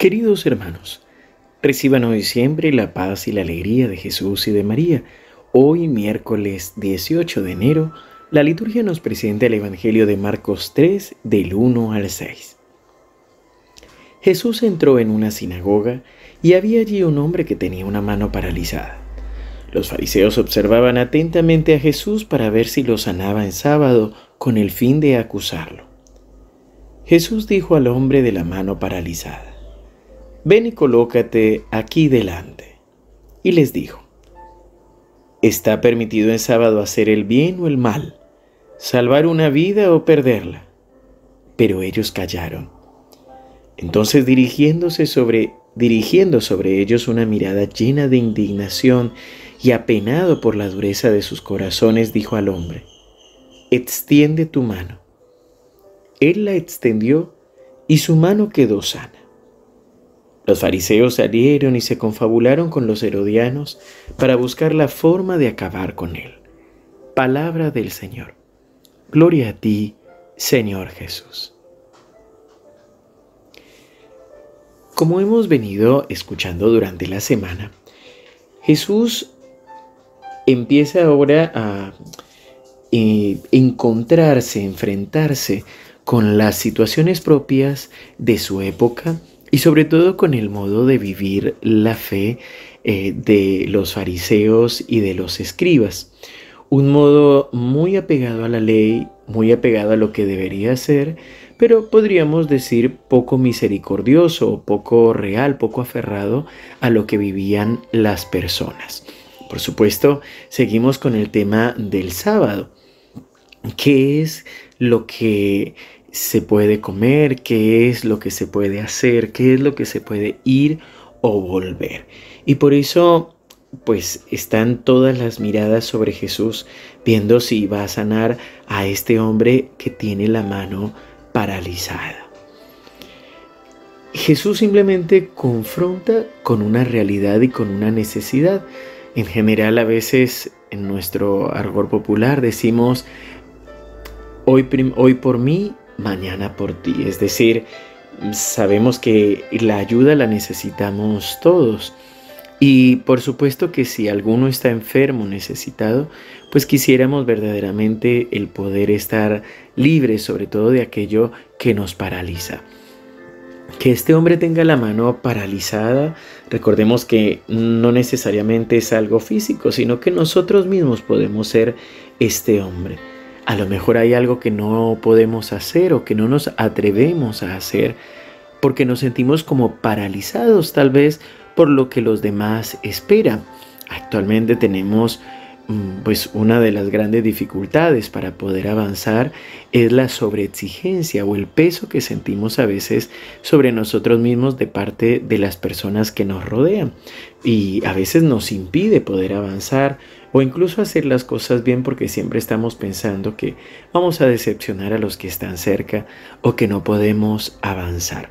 Queridos hermanos, reciban hoy siempre la paz y la alegría de Jesús y de María. Hoy, miércoles 18 de enero, la liturgia nos presenta el Evangelio de Marcos 3, del 1 al 6. Jesús entró en una sinagoga y había allí un hombre que tenía una mano paralizada. Los fariseos observaban atentamente a Jesús para ver si lo sanaba en sábado con el fin de acusarlo. Jesús dijo al hombre de la mano paralizada, ven y colócate aquí delante. Y les dijo, ¿está permitido en sábado hacer el bien o el mal, salvar una vida o perderla? Pero ellos callaron. Entonces dirigiéndose sobre, dirigiendo sobre ellos una mirada llena de indignación y apenado por la dureza de sus corazones, dijo al hombre, extiende tu mano. Él la extendió y su mano quedó sana. Los fariseos salieron y se confabularon con los herodianos para buscar la forma de acabar con él. Palabra del Señor. Gloria a ti, Señor Jesús. Como hemos venido escuchando durante la semana, Jesús empieza ahora a eh, encontrarse, enfrentarse con las situaciones propias de su época y sobre todo con el modo de vivir la fe eh, de los fariseos y de los escribas. Un modo muy apegado a la ley, muy apegado a lo que debería ser, pero podríamos decir poco misericordioso, poco real, poco aferrado a lo que vivían las personas. Por supuesto, seguimos con el tema del sábado. ¿Qué es lo que se puede comer, qué es lo que se puede hacer, qué es lo que se puede ir o volver. Y por eso, pues están todas las miradas sobre Jesús, viendo si va a sanar a este hombre que tiene la mano paralizada. Jesús simplemente confronta con una realidad y con una necesidad. En general, a veces en nuestro argor popular decimos, hoy, hoy por mí mañana por ti. Es decir, sabemos que la ayuda la necesitamos todos. Y por supuesto que si alguno está enfermo, necesitado, pues quisiéramos verdaderamente el poder estar libre sobre todo de aquello que nos paraliza. Que este hombre tenga la mano paralizada, recordemos que no necesariamente es algo físico, sino que nosotros mismos podemos ser este hombre. A lo mejor hay algo que no podemos hacer o que no nos atrevemos a hacer porque nos sentimos como paralizados tal vez por lo que los demás esperan. Actualmente tenemos pues una de las grandes dificultades para poder avanzar es la sobreexigencia o el peso que sentimos a veces sobre nosotros mismos de parte de las personas que nos rodean y a veces nos impide poder avanzar o incluso hacer las cosas bien porque siempre estamos pensando que vamos a decepcionar a los que están cerca o que no podemos avanzar.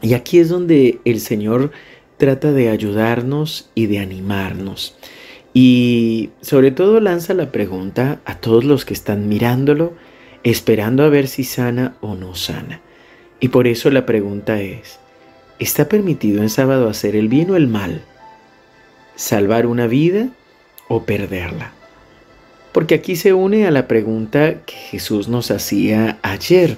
Y aquí es donde el Señor trata de ayudarnos y de animarnos. Y sobre todo lanza la pregunta a todos los que están mirándolo, esperando a ver si sana o no sana. Y por eso la pregunta es, ¿está permitido en sábado hacer el bien o el mal? ¿Salvar una vida o perderla. Porque aquí se une a la pregunta que Jesús nos hacía ayer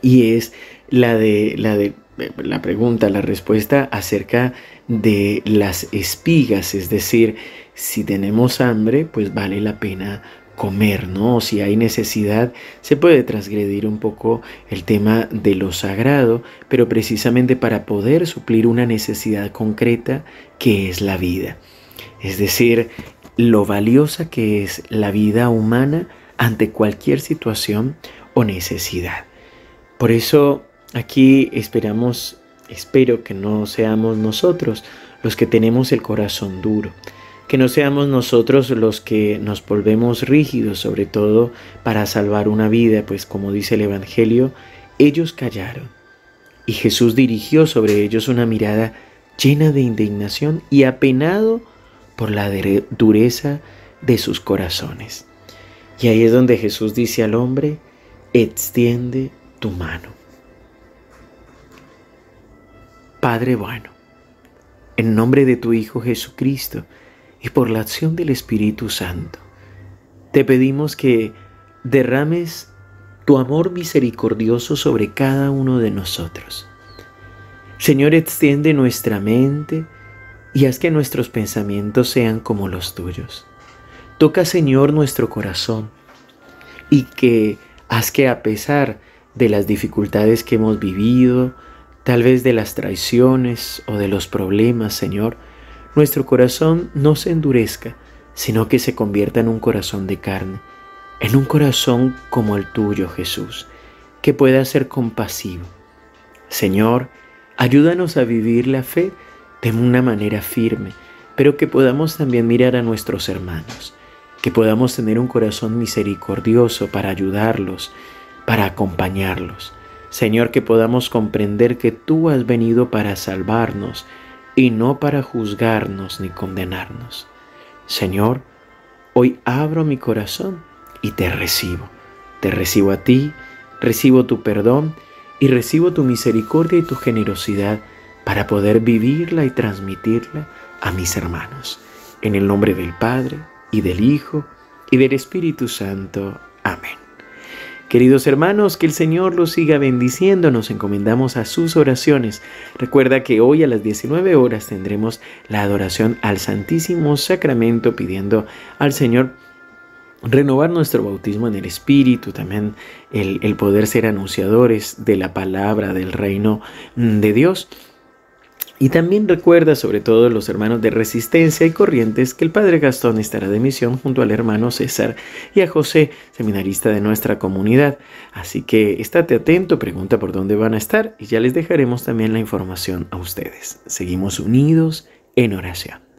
y es la de la de la pregunta, la respuesta acerca de las espigas, es decir, si tenemos hambre, pues vale la pena comer, ¿no? Si hay necesidad, se puede transgredir un poco el tema de lo sagrado, pero precisamente para poder suplir una necesidad concreta que es la vida es decir, lo valiosa que es la vida humana ante cualquier situación o necesidad. Por eso aquí esperamos, espero que no seamos nosotros los que tenemos el corazón duro, que no seamos nosotros los que nos volvemos rígidos, sobre todo para salvar una vida, pues como dice el Evangelio, ellos callaron. Y Jesús dirigió sobre ellos una mirada llena de indignación y apenado por la dureza de sus corazones. Y ahí es donde Jesús dice al hombre, extiende tu mano. Padre bueno, en nombre de tu Hijo Jesucristo y por la acción del Espíritu Santo, te pedimos que derrames tu amor misericordioso sobre cada uno de nosotros. Señor, extiende nuestra mente y haz que nuestros pensamientos sean como los tuyos. Toca, Señor, nuestro corazón y que haz que a pesar de las dificultades que hemos vivido, tal vez de las traiciones o de los problemas, Señor, nuestro corazón no se endurezca, sino que se convierta en un corazón de carne, en un corazón como el tuyo, Jesús, que pueda ser compasivo. Señor, ayúdanos a vivir la fe de una manera firme, pero que podamos también mirar a nuestros hermanos, que podamos tener un corazón misericordioso para ayudarlos, para acompañarlos Señor, que podamos comprender que tú has venido para salvarnos y no para juzgarnos ni condenarnos. Señor, hoy abro mi corazón y te recibo. Te recibo a ti, recibo tu perdón y recibo tu misericordia y tu generosidad para poder vivirla y transmitirla a mis hermanos. En el nombre del Padre y del Hijo y del Espíritu Santo. Amén. Queridos hermanos, que el Señor los siga bendiciendo, nos encomendamos a sus oraciones. Recuerda que hoy a las 19 horas tendremos la adoración al Santísimo Sacramento pidiendo al Señor renovar nuestro bautismo en el Espíritu, también el, el poder ser anunciadores de la palabra del reino de Dios. Y también recuerda, sobre todo los hermanos de Resistencia y Corrientes, que el Padre Gastón estará de misión junto al hermano César y a José, seminarista de nuestra comunidad. Así que estate atento, pregunta por dónde van a estar y ya les dejaremos también la información a ustedes. Seguimos unidos en oración.